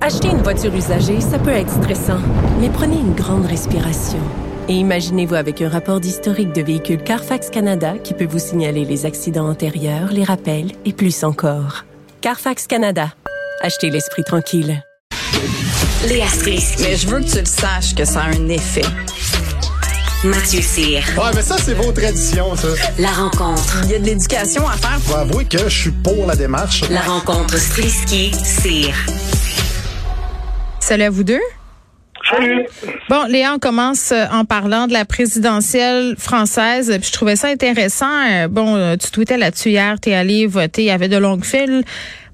Acheter une voiture usagée, ça peut être stressant, mais prenez une grande respiration. Et imaginez-vous avec un rapport d'historique de véhicule Carfax Canada qui peut vous signaler les accidents antérieurs, les rappels et plus encore. Carfax Canada. Achetez l'esprit tranquille. Léa Strisky. Mais je veux que tu le saches que ça a un effet. Mathieu Cyr. Ouais, mais ça, c'est vos traditions, ça. La rencontre. Il y a de l'éducation à faire. Faut avouer que je suis pour la démarche. La rencontre Strisky-Cyr. Salut à vous deux. Salut. Bon, Léa, on commence euh, en parlant de la présidentielle française. Puis je trouvais ça intéressant. Euh, Bon, euh, tu tweetais là-dessus hier, t'es allé voter. Il y avait de longues files.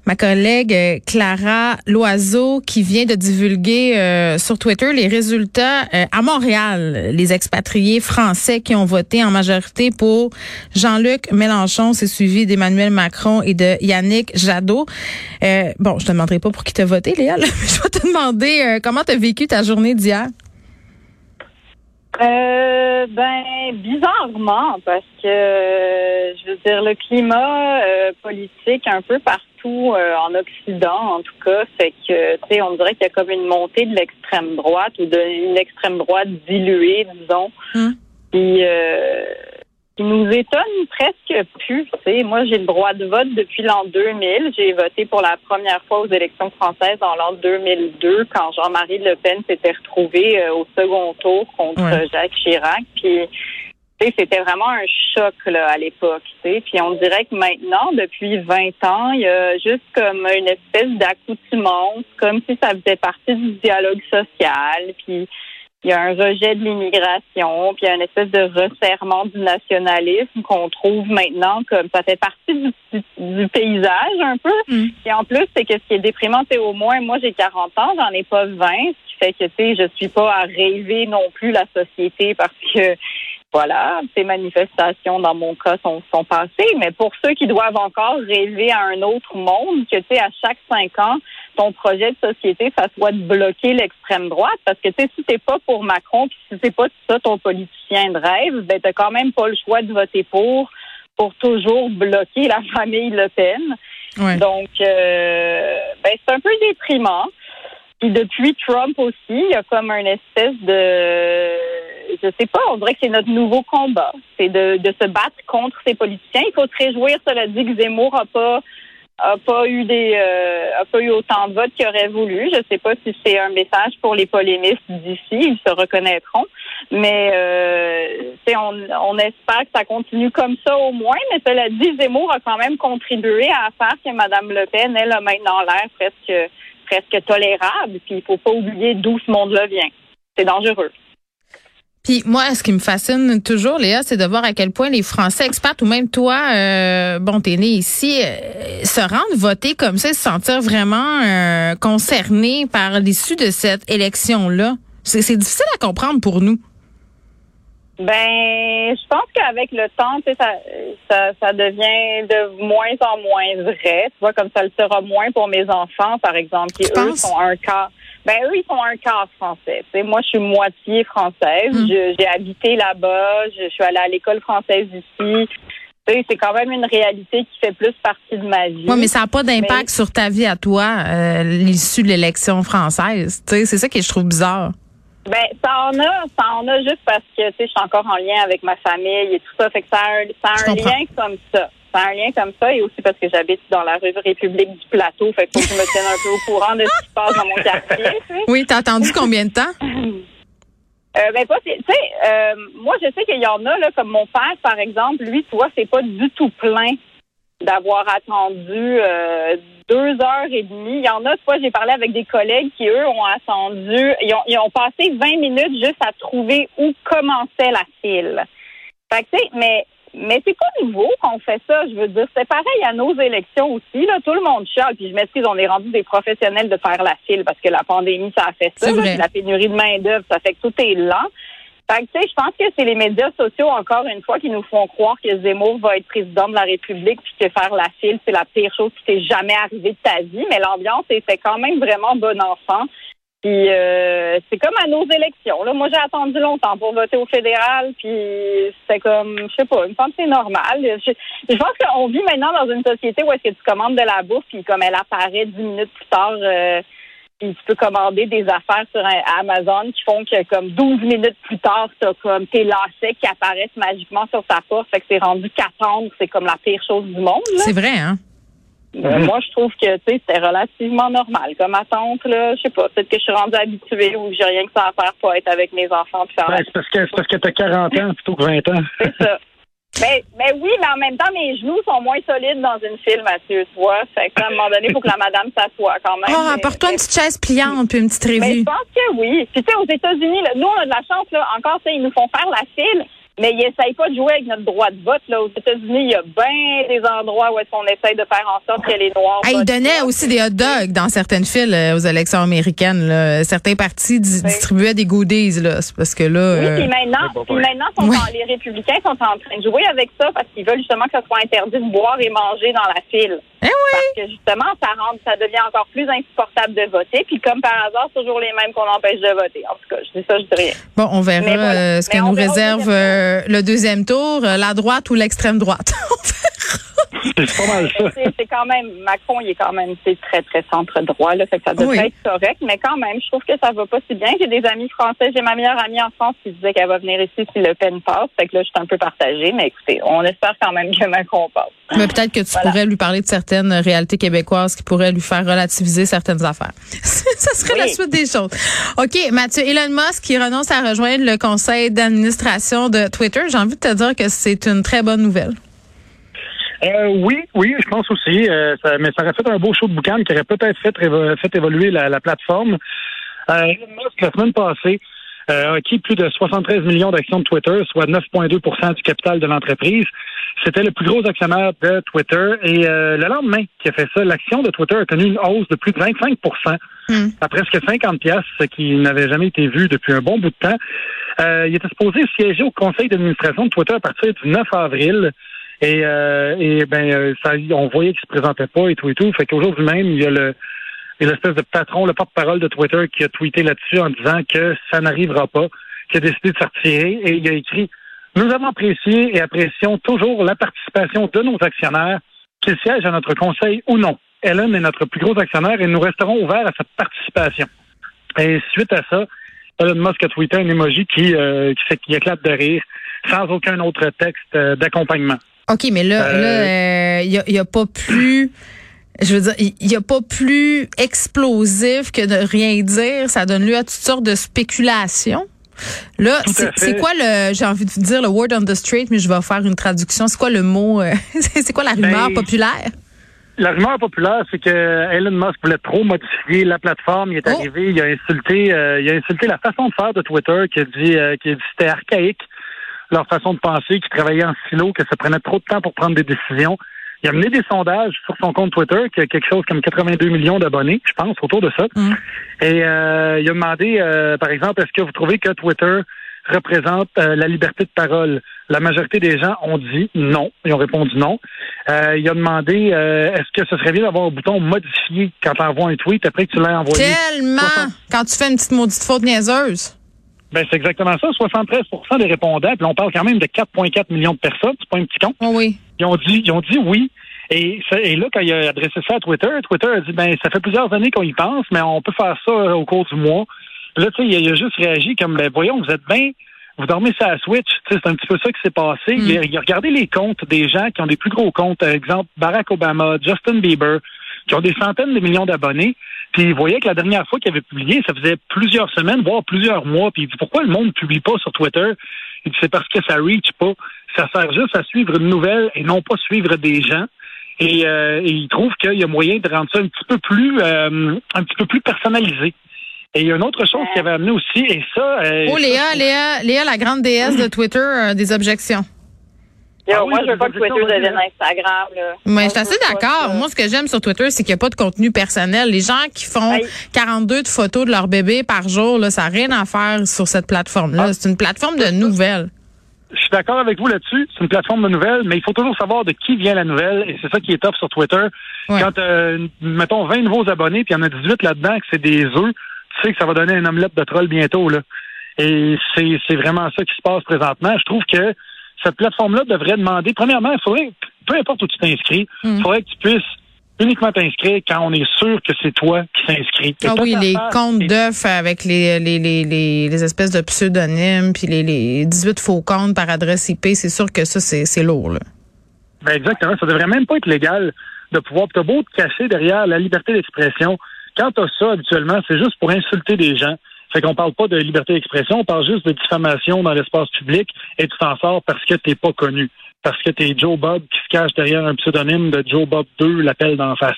Ma collègue euh, Clara Loiseau qui vient de divulguer euh, sur Twitter les résultats euh, à Montréal. Les expatriés français qui ont voté en majorité pour Jean-Luc Mélenchon, c'est suivi d'Emmanuel Macron et de Yannick Jadot. Euh, bon, je te demanderai pas pour qui t'as voté, Léa. mais je vais te demander comment t'as vécu ta journée d'hier? Euh, ben, bizarrement, parce que, euh, je veux dire, le climat euh, politique un peu partout euh, en Occident, en tout cas, fait que, tu sais, on dirait qu'il y a comme une montée de l'extrême droite ou d'une extrême droite diluée, disons, Hum. qui, euh, qui nous étonne presque plus. Tu sais, moi, j'ai le droit de vote depuis l'an 2000. J'ai voté pour la première fois aux élections françaises en l'an 2002, quand Jean-Marie Le Pen s'était retrouvé euh, au second tour contre Ouais. Jacques Chirac. Puis, c'était vraiment un choc là, à l'époque. Puis on dirait que maintenant, depuis 20 ans, il y a juste comme une espèce d'accoutumance, comme si ça faisait partie du dialogue social. Puis il y a un rejet de l'immigration, puis il y a une espèce de resserrement du nationalisme qu'on trouve maintenant comme ça fait partie du, du- du paysage un peu. Mm. Et en plus, c'est que ce qui est déprimant, c'est au moins, moi j'ai 40 ans, j'en ai pas 20, ce qui fait que, tu sais, je suis pas à rêver non plus la société parce que voilà, ces manifestations, dans mon cas, sont, sont passées. Mais pour ceux qui doivent encore rêver à un autre monde, que tu sais, à chaque cinq ans, ton projet de société, ça soit de bloquer l'extrême droite? Parce que tu sais, si t'es pas pour Macron, puis si c'est pas ça ton politicien de rêve, ben t'as quand même pas le choix de voter pour pour toujours bloquer la famille Le Pen. Ouais. Donc, euh, ben, c'est un peu déprimant. Puis depuis Trump aussi, il y a comme une espèce de, je sais pas, on dirait que c'est notre nouveau combat, c'est de, de se battre contre ces politiciens. Il faut se réjouir, cela dit, que Zemmour a pas a pas eu des euh, a pas eu autant de votes qu'il aurait voulu. Je sais pas si c'est un message pour les polémistes d'ici, ils se reconnaîtront. Mais euh, on, on espère que ça continue comme ça au moins. Mais cela dit, Zemmour a quand même contribué à faire que Mme Le Pen, elle a maintenant l'air presque presque tolérable. Puis il faut pas oublier d'où ce monde-là vient. C'est dangereux. Puis moi, ce qui me fascine toujours, Léa, c'est de voir à quel point les Français experts ou même toi, euh, bon, t'es né ici, euh, se rendent voter comme ça, se sentir vraiment euh, concernés par l'issue de cette élection-là. C'est c'est difficile à comprendre pour nous. Ben, je pense qu'avec le temps, ça, ça, ça devient de moins en moins vrai. Tu vois, comme ça le sera moins pour mes enfants, par exemple, qui eux sont un cas. Ben eux, ils sont un cas français. Moi, je suis moitié française. Mm. Je- J'ai habité là-bas. Je, je suis allée à l'école française ici. C'est quand même une réalité qui fait plus partie de ma vie. Oui, mais ça n'a pas d'impact Mais- sur ta vie à toi, euh, l'issue de l'élection française. C'est ça que je trouve bizarre. Ben, ça en a, ça en a juste parce que, tu sais, je suis encore en lien avec ma famille et tout ça. Fait que ça a un, ça a un lien comme ça. A un lien comme ça et aussi parce que j'habite dans la rue République du Plateau. Fait que faut que je me tienne un peu au courant de ce qui se passe dans mon quartier, tu sais. Oui, t'as attendu combien de temps? Euh, ben, pas, tu sais, euh, moi, je sais qu'il y en a, là, comme mon père, par exemple, lui, tu vois, c'est pas du tout plein d'avoir attendu euh, deux heures et demie. Il y en a, tu vois, j'ai parlé avec des collègues qui, eux, ont attendu, ils ont, ils ont passé 20 minutes juste à trouver où commençait la file. Fait que, tu sais, mais mais c'est pas nouveau qu'on fait ça. Je veux dire, c'est pareil à nos élections aussi. Là, tout le monde chiale. Puis je m'excuse, on est rendu des professionnels de faire la file parce que la pandémie, ça a fait ça. Là, la pénurie de main d'œuvre, ça fait que tout est lent. Fait que, tu sais, je pense que c'est les médias sociaux, encore une fois, qui nous font croire que Zemmour va être président de la République puis que faire la file, c'est la pire chose qui t'est jamais arrivée de ta vie. Mais l'ambiance était quand même vraiment bon enfant. Puis euh, c'est comme à nos élections. Là. Moi, j'ai attendu longtemps pour voter au fédéral, puis c'était comme, je sais pas, une que c'est normal. Je, pense qu'on vit maintenant dans une société où est-ce que tu commandes de la bouffe, puis comme elle apparaît dix minutes plus tard, euh, puis tu peux commander des affaires sur un- Amazon qui font que comme 12 minutes plus tard, t'as comme tes lacets qui apparaissent magiquement sur ta porte. Fait que c'est rendu qu'attendre, c'est comme la pire chose du monde. C'est vrai, hein? Euh, Moi, je trouve que tu sais, c'était relativement normal. Comme attente, là, je sais pas, peut-être que je suis rendue habituée ou que j'ai rien que ça à faire pour être avec mes enfants Ben, c'est parce que c'est parce que t'as 40 ans plutôt que 20 ans. c'est ça. Mais, mais oui, mais en même temps, mes genoux sont moins solides dans une file, Mathieu, tu vois. Fait que, à un moment donné, il faut que la madame s'assoie quand même. Oh, Mais- apporte-toi une mais- petite chaise pliante puis une petite mais revue. je pense que oui. Puis tu sais, aux États-Unis, là, nous, on a de la chance, là, encore, tu sais, ils nous font faire la file, mais ils essayent pas de jouer avec notre droit de vote. Là. Aux États-Unis, il y a bien des endroits où est-ce qu'on essaye de faire en sorte que les Noirs Ah, ils donnaient aussi des hot dogs dans certaines files euh, aux élections américaines. là. Certains partis di- distribuaient des goodies. Là. C'est parce que là... Oui, euh, puis maintenant, puis maintenant sont Ouais. en- les républicains sont en train de jouer avec ça parce qu'ils veulent justement que ça soit interdit de boire et manger dans la file. Eh oui! Parce que justement, ça rend, ça devient encore plus insupportable de voter. Puis comme par hasard, c'est toujours les mêmes qu'on empêche de voter. En tout cas, je dis ça, je dis rien. Bon, on verra voilà. euh, ce que nous réserve deuxième euh, le deuxième tour, euh, la droite ou l'extrême droite. C'est pas mal ça. C'est quand même, Macron, il est quand même c'est très, très centre-droit, là. Fait que ça devrait Oui. être correct. Mais quand même, je trouve que ça va pas si bien. J'ai des amis français. J'ai ma meilleure amie en France qui disait qu'elle va venir ici si Le Pen passe. Fait que là, je suis un peu partagée. Mais écoutez, on espère quand même que Macron passe. Mais peut-être que tu Voilà. pourrais lui parler de certaines réalités québécoises qui pourraient lui faire relativiser certaines affaires. Ça serait la suite des choses. OK, Mathieu, Elon Musk qui renonce à rejoindre le conseil d'administration de Twitter. J'ai envie de te dire que c'est une très bonne nouvelle. Euh, oui, oui, je pense aussi. euh, ça- mais ça aurait fait un beau show de boucan qui aurait peut-être fait, fait évoluer la, la plateforme. Euh, Elon Musk, la semaine passée, a acquis plus de 73 millions d'actions de Twitter, soit 9,2% du capital de l'entreprise. C'était le plus gros actionnaire de Twitter. Et euh, le lendemain qu'il a fait ça, l'action de Twitter a connu une hausse de plus de 25% Hmm. à presque 50 pièces, ce qui n'avait jamais été vu depuis un bon bout de temps. Euh, il était supposé siéger au conseil d'administration de Twitter à partir du 9 avril. Et, euh, et ben, euh, ça, on voyait qu'il se présentait pas et tout et tout. Fait qu'aujourd'hui même, il y a le a l'espèce de patron, le porte-parole de Twitter, qui a tweeté là-dessus en disant que ça n'arrivera pas, qui a décidé de se retirer. Et il a écrit Nous avons apprécié et apprécions toujours la participation de nos actionnaires, qu'ils siègent à notre conseil ou non. Ellen est notre plus gros actionnaire et nous resterons ouverts à cette participation. Et suite à ça, Elon Musk a tweeté un emoji qui, euh, qui, éclate de rire, sans aucun autre texte euh, d'accompagnement. OK, mais là, Euh, là, il y, a, y a pas plus. Je veux dire, il y a pas plus explosif que de rien dire. Ça donne lieu à toutes sortes de spéculations. Là, c'est quoi le, j'ai envie de vous dire le word on the street, mais je vais faire une traduction. C'est quoi le mot, euh, c'est quoi la rumeur Ben, populaire? La rumeur populaire, c'est que Elon Musk voulait trop modifier la plateforme. Il est Oh. arrivé, il a insulté, euh, il a insulté la façon de faire de Twitter, qui a dit, euh, qui a dit que c'était archaïque leur façon de penser, qu'ils travaillaient en silo, que ça prenait trop de temps pour prendre des décisions. Il a mené des sondages sur son compte Twitter, qui a quelque chose comme 82 millions d'abonnés, je pense, autour de ça. Mm. Et euh, il a demandé, euh, par exemple, est-ce que vous trouvez que Twitter représente euh, la liberté de parole? La majorité des gens ont dit non. Ils ont répondu non. Euh, il a demandé, euh, est-ce que ce serait bien d'avoir un bouton modifié quand tu envoies un tweet après que tu l'as envoyé? Tellement! Quand tu fais une petite maudite faute niaiseuse. Ben, c'est exactement ça. 73% des répondants, puis on parle quand même de 4,4 millions de personnes, c'est pas un petit compte. Oh oui. Ils ont dit, ils ont dit oui. Et, ça- et là, quand il a adressé ça à Twitter, Twitter a dit, ben, ça fait plusieurs années qu'on y pense, mais on peut faire ça euh, au cours du mois. Là, tu sais, il, a- il a juste réagi comme, ben, voyons, vous êtes bien, vous dormez sur la Switch. C'est un petit peu ça qui s'est passé. Il, a, il a regardé les comptes des gens qui ont des plus gros comptes, par exemple, Barack Obama, Justin Bieber, qui ont des centaines de millions d'abonnés. Puis il voyait que la dernière fois qu'il avait publié, ça faisait plusieurs semaines, voire plusieurs mois. Puis il dit, pourquoi le monde ne publie pas sur Twitter? C'est parce que ça reach pas. Ça sert juste à suivre une nouvelle et non pas suivre des gens. Et, euh, et il trouve qu'il y a moyen de rendre ça un petit peu plus euh, un petit peu plus personnalisé. Et il y a une autre chose qui avait amené aussi, et ça. euh, Oh Léa, Léa, Léa, la grande déesse de Twitter, euh, des objections. Ah oui, moi, je veux pas que Twitter devienne. Instagram. Là. Mais Moi, je suis assez d'accord. Moi, ce que j'aime sur Twitter, c'est qu'il n'y a pas de contenu personnel. Les gens qui font Oui. 42 de photos de leur bébé par jour, là, ça n'a rien à faire sur cette plateforme-là. Ah. C'est une plateforme de nouvelles. Je suis d'accord avec vous là-dessus. C'est une plateforme de nouvelles, mais il faut toujours savoir de qui vient la nouvelle. Et c'est ça qui est top sur Twitter. Ouais. Quand, euh, mettons, 20 nouveaux abonnés, puis il y en a 18 là-dedans, que c'est des œufs, tu sais que ça va donner une omelette de troll bientôt. Là. Et c'est, c'est vraiment ça qui se passe présentement. Je trouve que cette plateforme-là devrait demander, premièrement, il faudrait, peu importe où tu t'inscris, il Mm. faudrait que tu puisses uniquement t'inscrire quand on est sûr que c'est toi qui t'inscris. Ah oui, les comptes d'œufs avec les, les, les, les, espèces de pseudonymes, puis les, les 18 faux comptes par adresse IP, c'est sûr que ça, c'est c'est lourd. Là. Ben exactement. Ça devrait même pas être légal de pouvoir. T'as beau te cacher derrière la liberté d'expression. Quand t'as ça, habituellement, c'est juste pour insulter des gens. Fait qu'on parle pas de liberté d'expression, on parle juste de diffamation dans l'espace public et tu t'en sors parce que t'es pas connu. Parce que t'es Joe Bob qui se cache derrière un pseudonyme de Joe Bob 2, l'appel d'en face.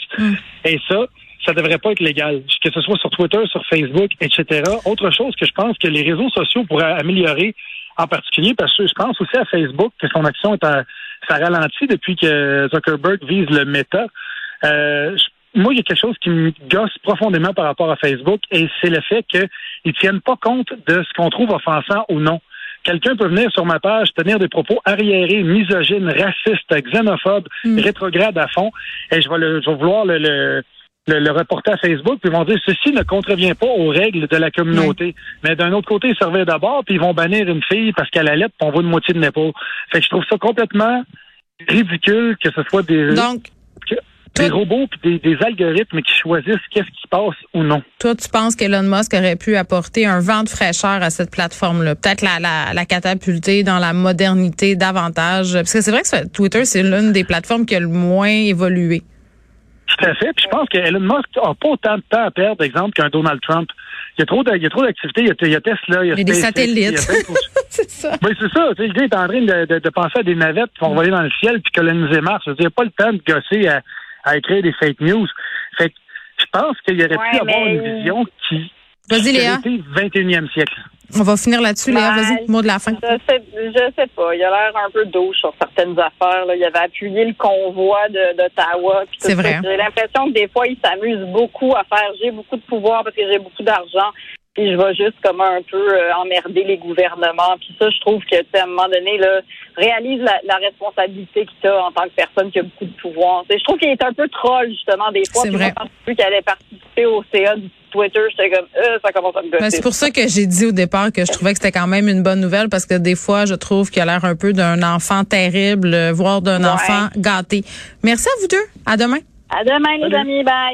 Et ça, ça devrait pas être légal. Que ce soit sur Twitter, sur Facebook, etc. Autre chose que je pense que les réseaux sociaux pourraient améliorer en particulier parce que je pense aussi à Facebook que son action est à, ça ralentit depuis que Zuckerberg vise le méta. Euh, je- moi, il y a quelque chose qui me gosse profondément par rapport à Facebook et c'est le fait qu'ils tiennent pas compte de ce qu'on trouve offensant ou non. Quelqu'un peut venir sur ma page tenir des propos arriérés, misogynes, racistes, xénophobes, rétrogrades à fond, et je vais, le, je vais vouloir le, le, le, le reporter à Facebook, puis ils vont dire ceci ne contrevient pas aux règles de la communauté. Mais d'un autre côté, ils servaient d'abord, puis ils vont bannir une fille parce qu'elle allait, puis on voit une moitié de l'épaule. Fait que je trouve ça complètement ridicule que ce soit des, Donc, toi- des robots puis des, des algorithmes qui choisissent qu'est-ce qui passe ou non. toi, tu penses qu'Elon Musk aurait pu apporter un vent de fraîcheur à cette plateforme-là? Peut-être la, la, la catapulter dans la modernité davantage? Parce que c'est vrai que Twitter, c'est l'une des plateformes qui a le moins évolué. Tout à fait. Puis je pense que Elon Musk n'a pas autant de temps à perdre, par exemple, qu'un Donald Trump. Il y a trop de- il y a trop d'activités. Il, y a- il y a Tesla, il y a Il y a des satellites. c'est ça. Oui, c'est ça. Tu sais, Le gars est en train de, de- de penser à des navettes qui vont voler dans le ciel puis coloniser Mars. Il n'y a pas le temps de gosser à, à écrire des fake news. Fait que je pense qu'il aurait pu avoir une vision qui, Vas-y, qui Léa. aurait été 21e siècle. On va finir là-dessus, Léa. Vas-y, mot de la fin. Je sais, je sais pas. Il a l'air un peu douche sur certaines affaires. Là. Il avait appuyé le convoi de- d'Ottawa. C'est ça. vrai. J'ai l'impression que des fois, il s'amuse beaucoup à faire j'ai beaucoup de pouvoir parce que j'ai beaucoup d'argent. Puis je vais juste comme un peu euh, emmerder les gouvernements. Puis ça, je trouve que tu sais, à un moment donné, là, réalise la, la responsabilité que tu as en tant que personne qui a beaucoup de pouvoir. Tu sais, je trouve qu'il est un peu troll, justement, des fois. C'est Puis vrai. vu qu'il allait participer au CA du Twitter, j'étais comme euh, ça commence à me gosser. Ben, c'est pour ça que j'ai dit au départ que je trouvais que c'était quand même une bonne nouvelle parce que des fois, je trouve qu'il a l'air un peu d'un enfant terrible, euh, voire d'un Ouais. enfant gâté. Merci à vous deux. À demain. À demain, les Salut. amis. Bye.